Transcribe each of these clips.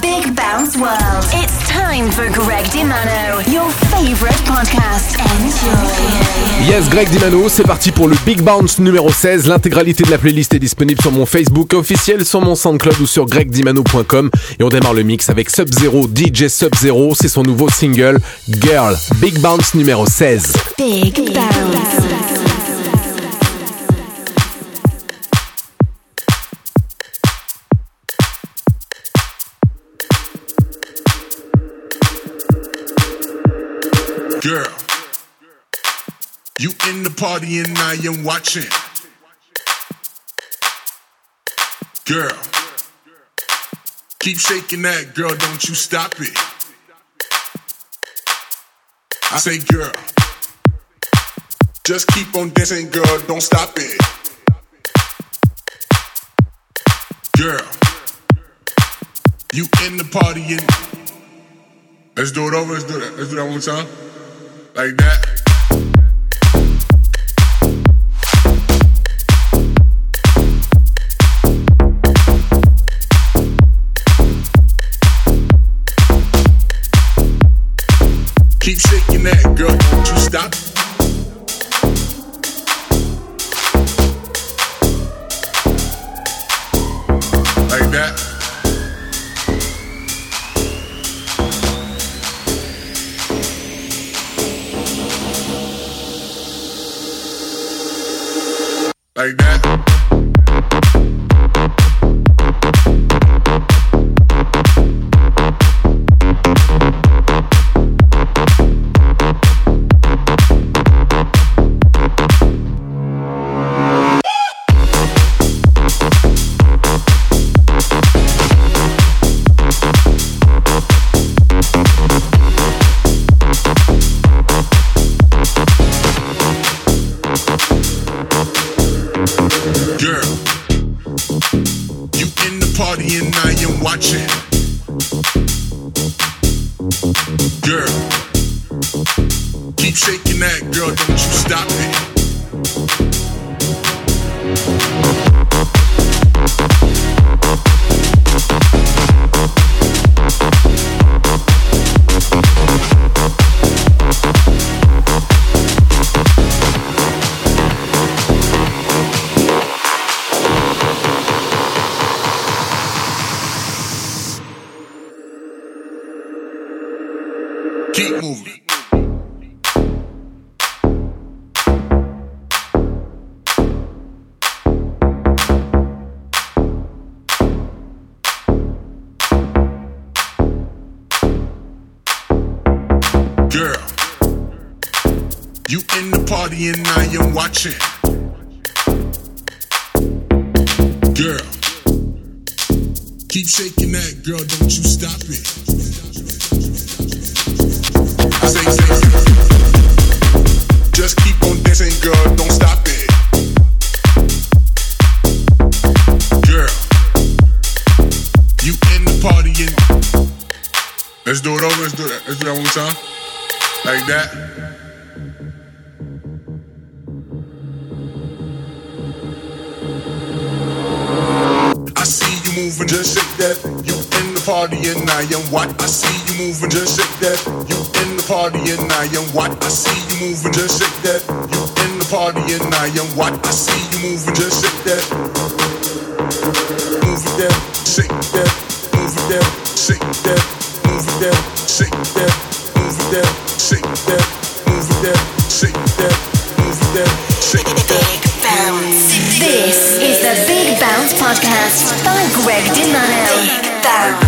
Big Bounce world. It's time for Greg Dimano, your favorite podcast. Enjoy. Yes, Greg Dimano, c'est parti pour le Big Bounce numéro 16. L'intégralité de la playlist est disponible sur mon Facebook officiel, sur mon SoundCloud ou sur gregdimano.com. Et on démarre le mix avec Sub-Zero, DJ Sub-Zero. C'est son nouveau single, Girl. Big Bounce numéro 16. Big Bounce. You in the party and I am watching. Girl, keep shaking that, girl, don't you stop it. I say, girl, just keep on dancing, girl, don't stop it. Girl, you in the party and let's do it over, let's do that, let's do that one more time. Like that. Keep shaking that, girl. Don't you stop. Like that. Like that. You in the party and I am watching. Girl, keep shaking that, girl, don't you stop it. I say, say, just keep on dancing, girl, don't stop it. Girl, you in the party and let's do it over, let's do that, let's do that one more time. Like that. That. You in the party and I am what? I see you moving, just shake that. You in the party and I am what? I see you moving, just shake that. You in the party and I am what? I see you moving, just shake that. Move that, shake that, move that, shake that, move that, shake that, Podcast by Greg Dimano. Big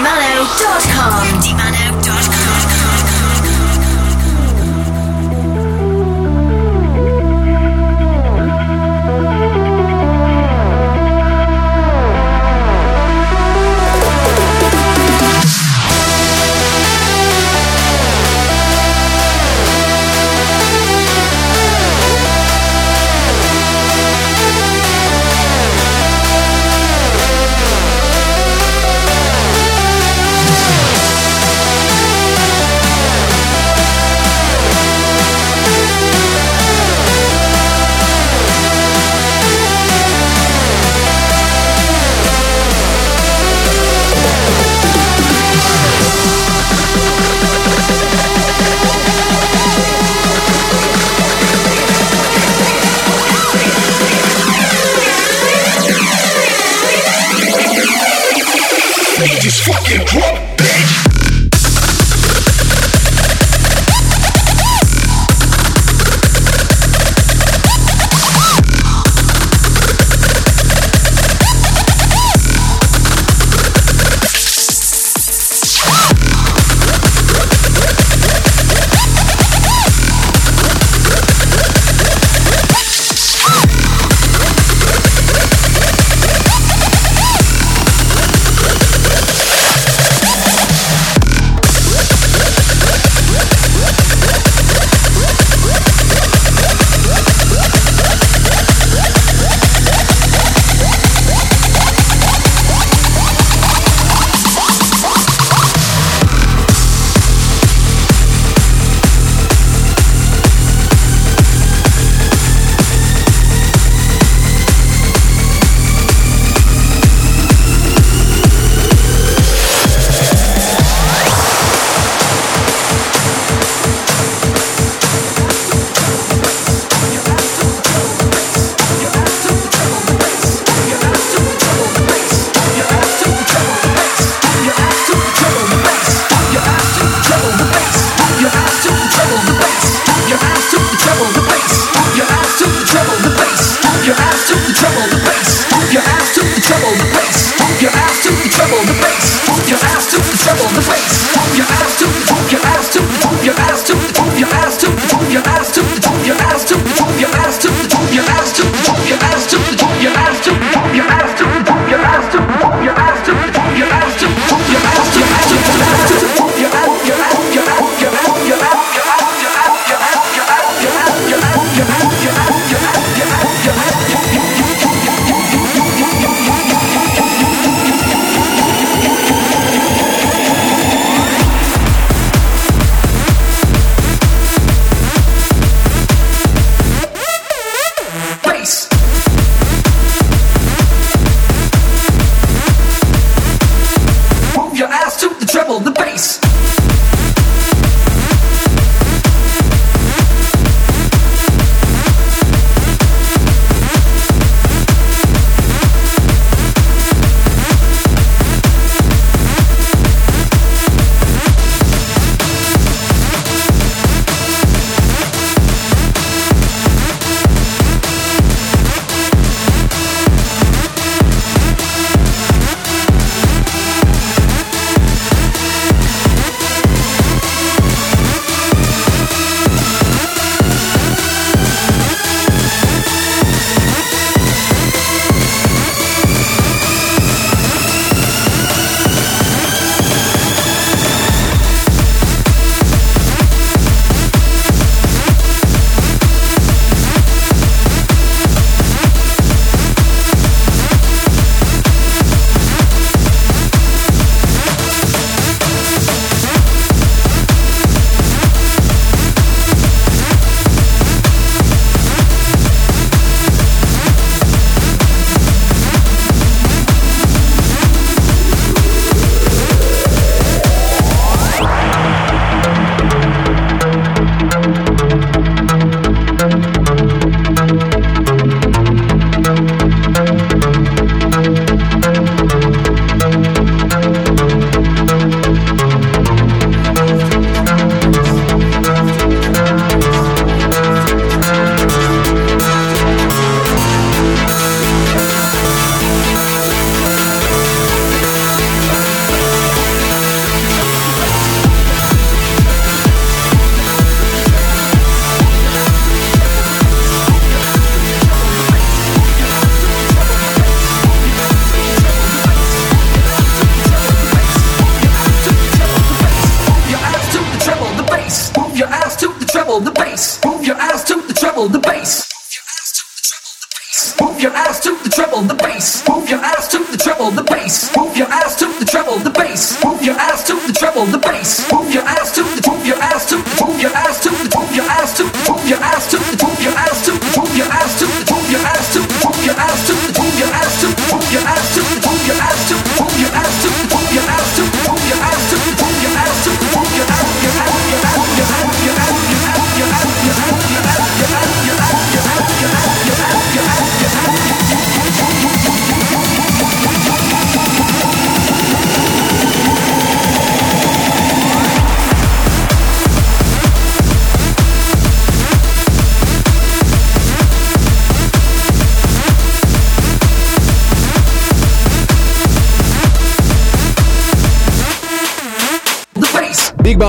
Dumalo.com.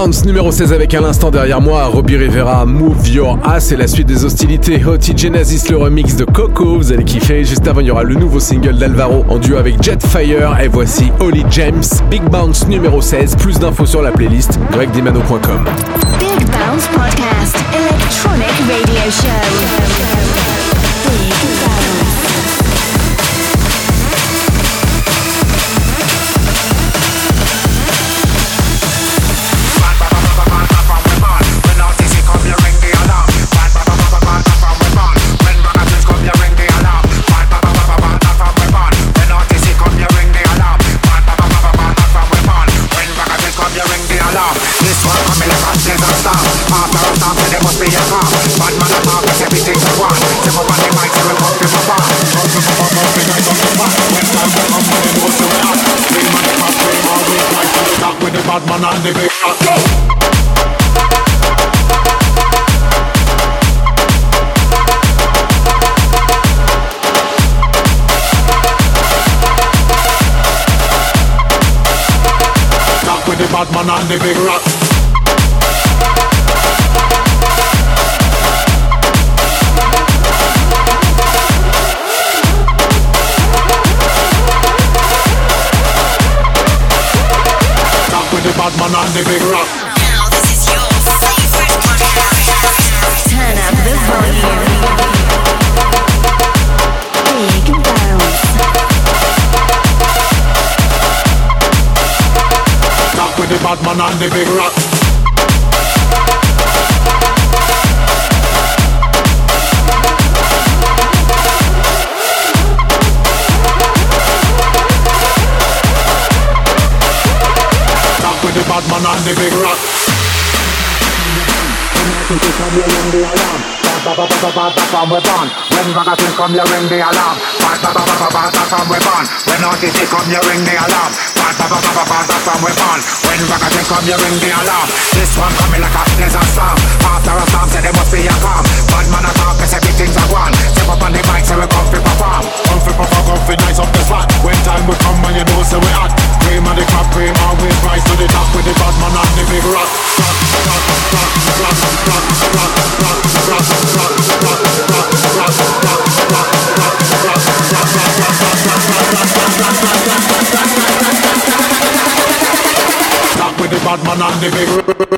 Bounce numéro 16 avec à l'instant derrière moi Robbie Rivera Move Your Ass et la suite des hostilités. Hoti Genesis le remix de Coco vous allez kiffer. Juste avant il y aura le nouveau single d'Alvaro en duo avec Jetfire et voici Holly James Big Bounce numéro 16 plus d'infos sur la playlist gregdimano.com Big Bounce Podcast, electronic radio show. Bad man and the big shot Go! With the bad man the big rock. With the bad man and the big rock. Now this is your favorite podcast. Turn up the volume. Big Bounce. With the bad man and the big rock. From we born, when ragamuffin come, you ring the alarm. Bad ba ba ba ba ba ba from we born. When autistic come, you ring the alarm. Bad ba ba ba ba ba ba from we born. When ragamuffin come, you ring the alarm. This one coming like a desert storm. After a storm, say there must be a calm. Bad man a talk, cause everything's a one. Step up on the mic, say we come fi perform. Come fi perform, come fi nice up the spot. When time will come, and you know say we hot. Cream of the crop, cream always rise I'm the big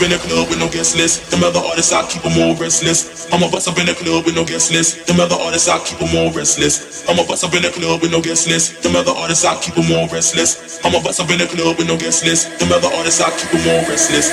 up in the club with no guest list. Them other artists, I keep them all restless. I'm a bust up in the club with no guest list. Them other artists, I keep them all restless. I'm a bust up in the club with no guest list. Them other artists, I keep them all restless. I'm a bust up in the club with no guest list. Them other artists, I keep them all restless.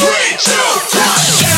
Check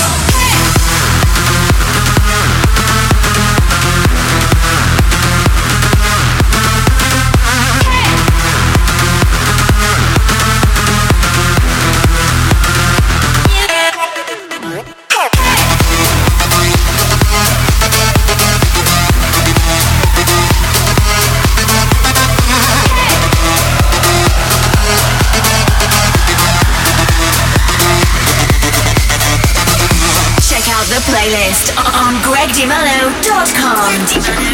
on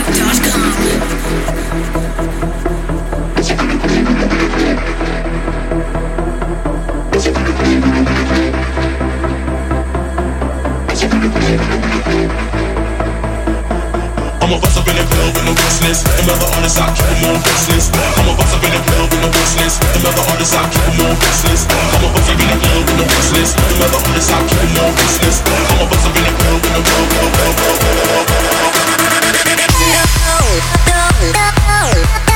club with no guest list. Them other artists, I keep them all restless. I'm a bust up in the club with no guest list. Them other I keep them all restless. I'm a bust up in the club with no guest list. Them other I keep them all restless. I'm a bust up in the club with no club, club, club, club, club, club. Dropping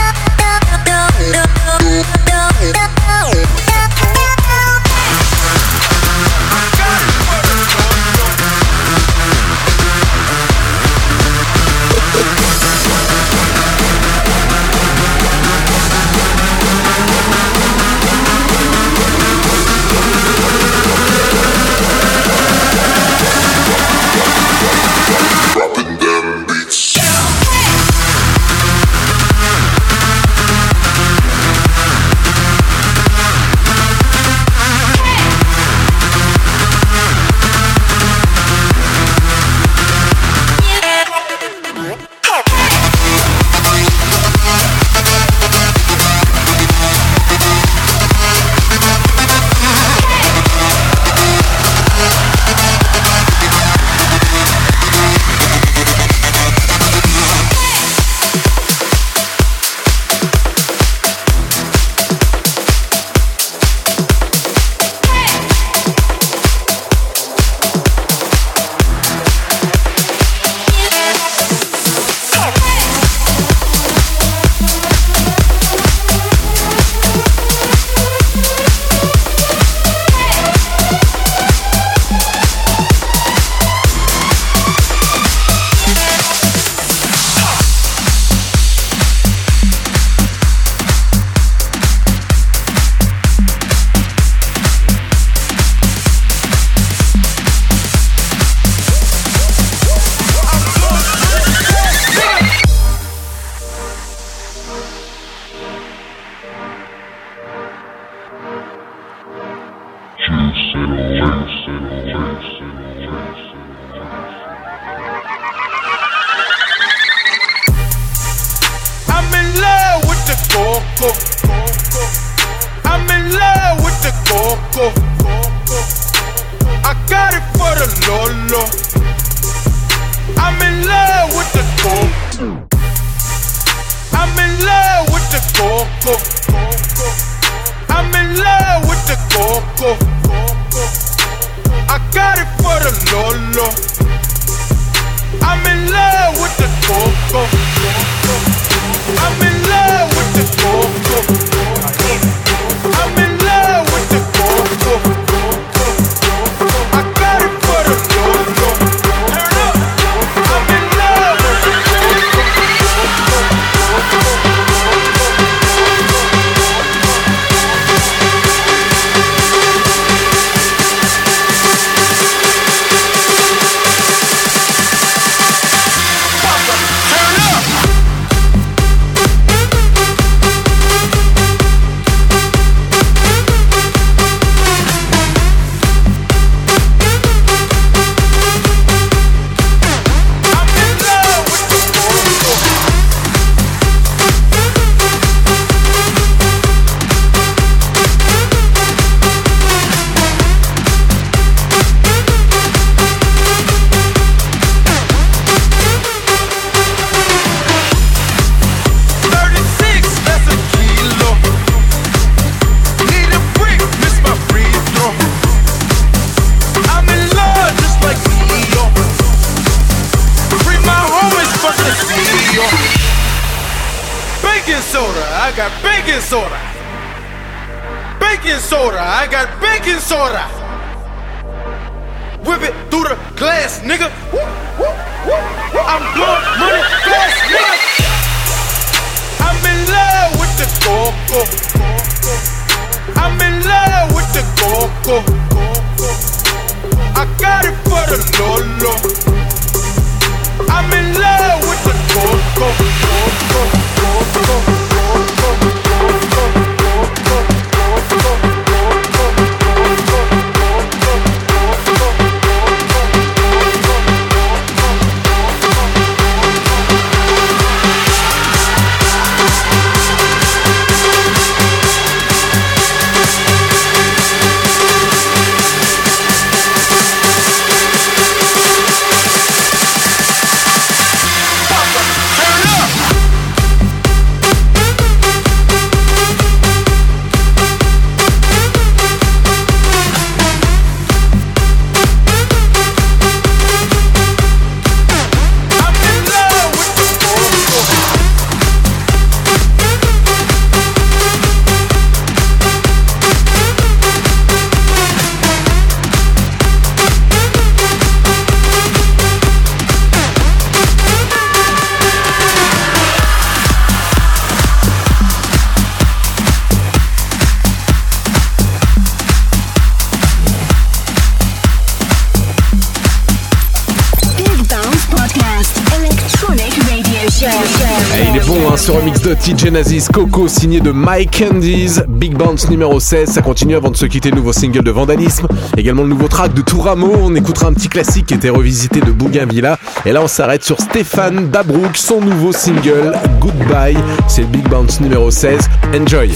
Nazis Coco signé de Mike Candies, Big Bounce numéro 16. Ça continue avant de se quitter, le nouveau single de Vandalisme. Également le nouveau track de Touramo. On écoutera un petit classique qui était revisité de Bougainvilla. Et là, on s'arrête sur Stéphane Dabrouk, son nouveau single Goodbye. C'est Big Bounce numéro 16. Enjoy.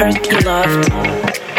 You were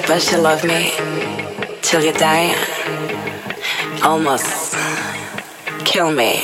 supposed to love me till you die. Almost kill me.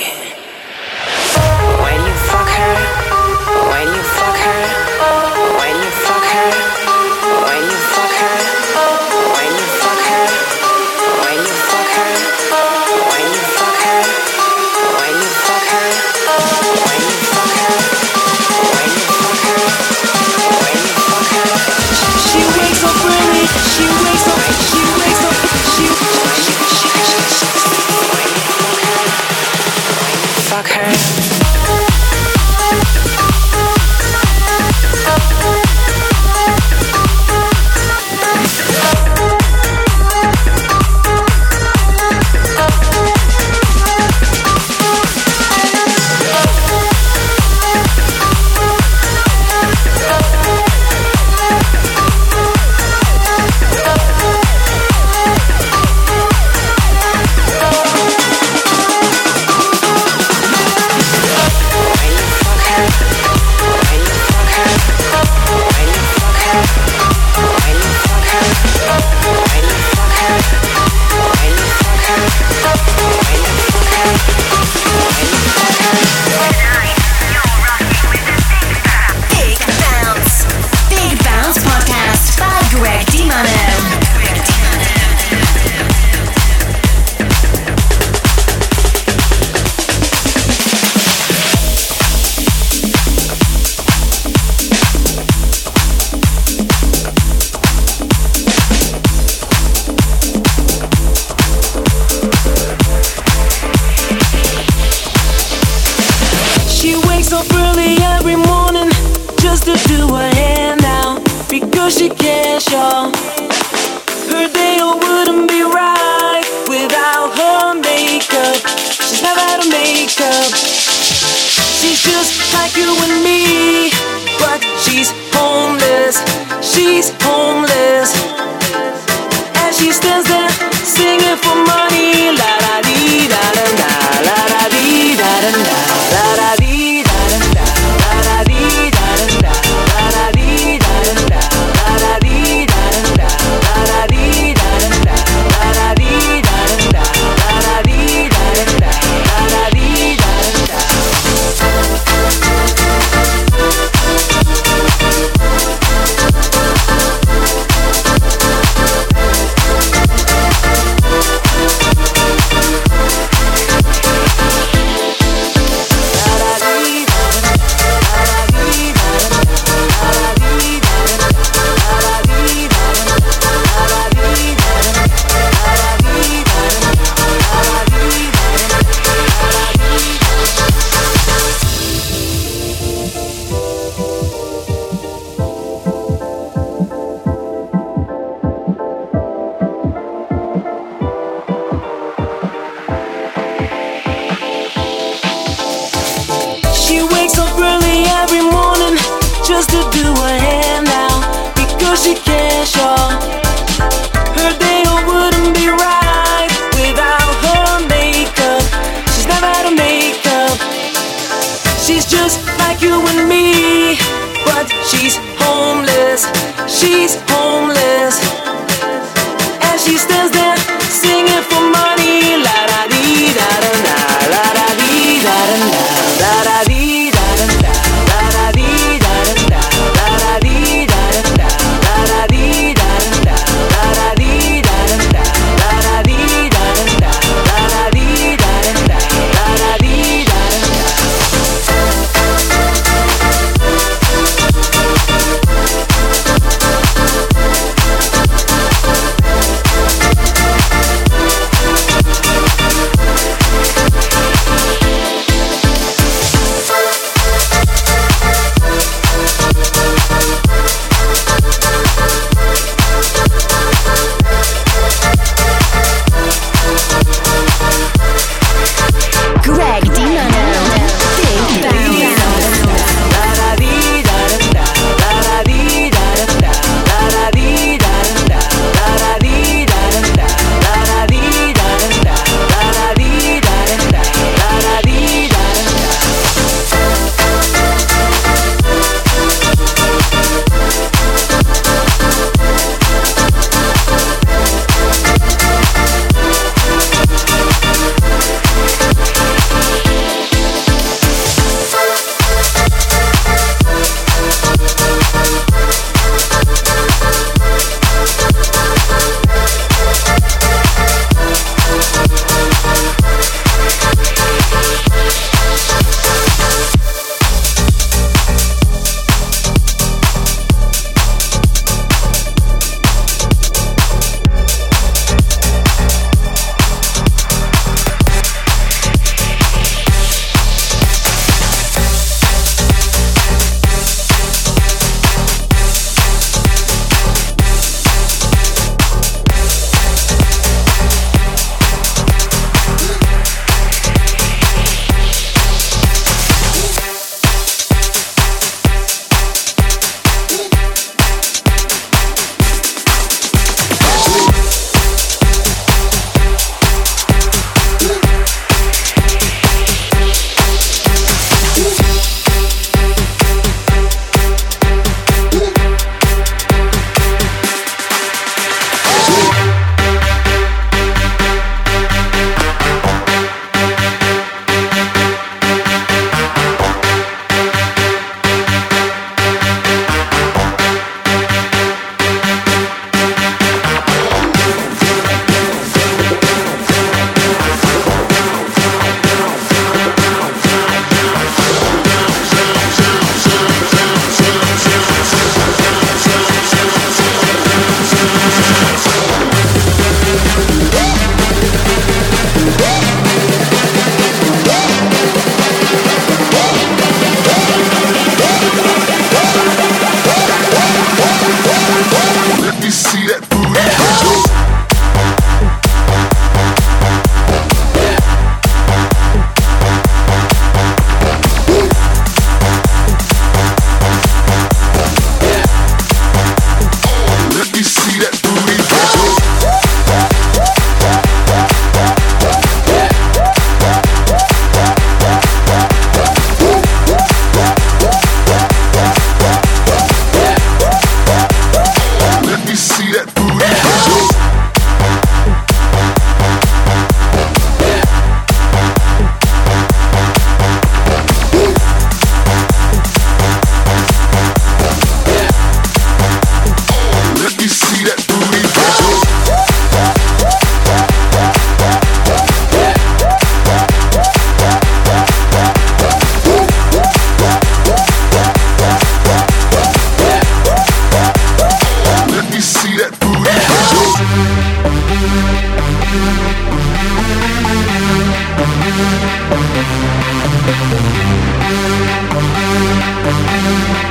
She's just like you and me, but she's homeless. She's homeless. just like you and me. But she's homeless, she's homeless.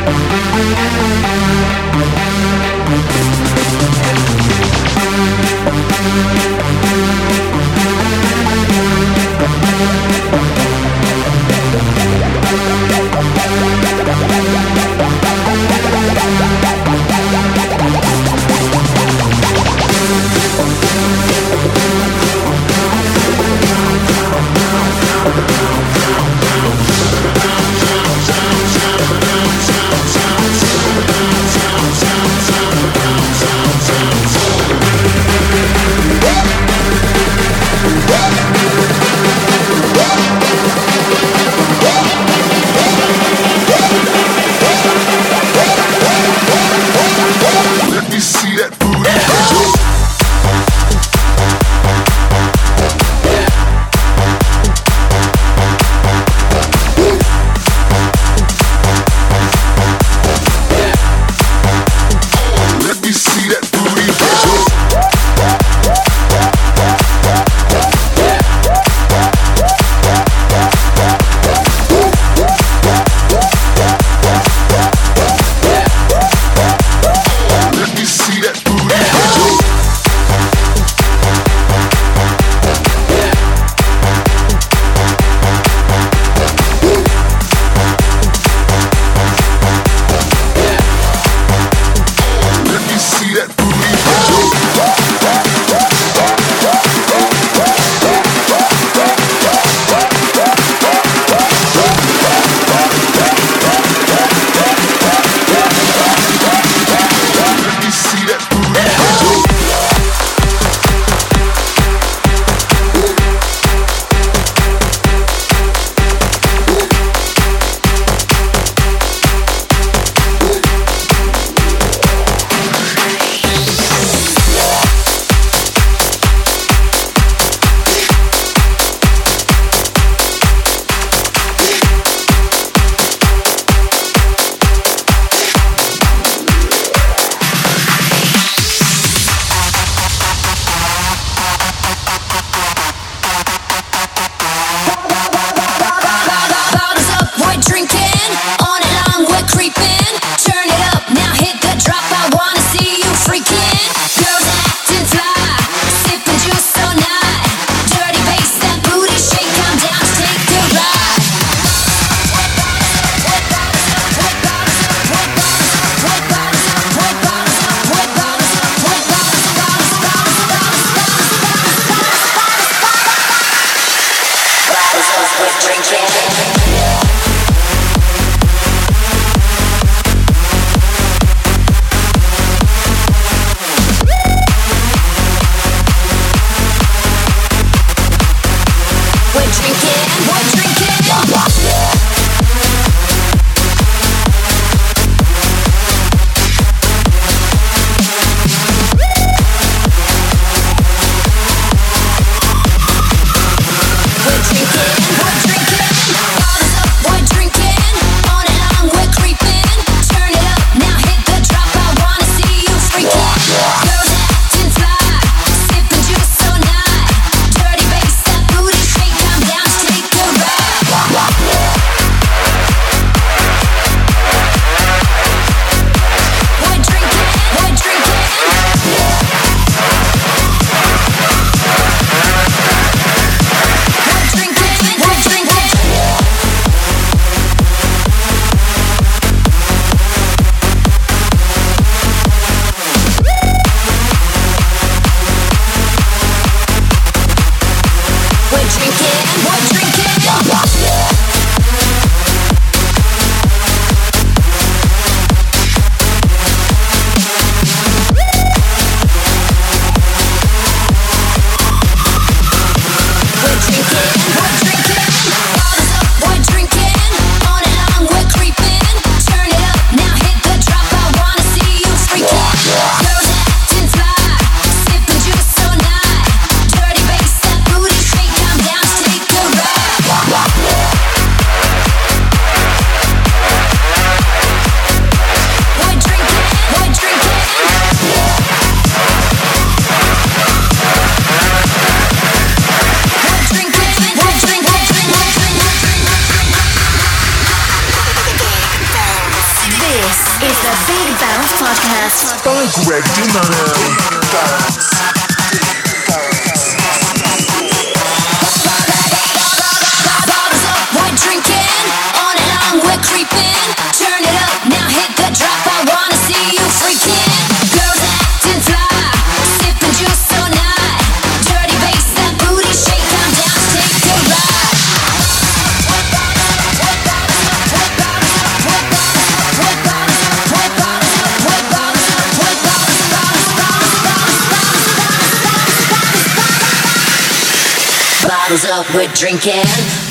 Thank Greg Up, we're drinking.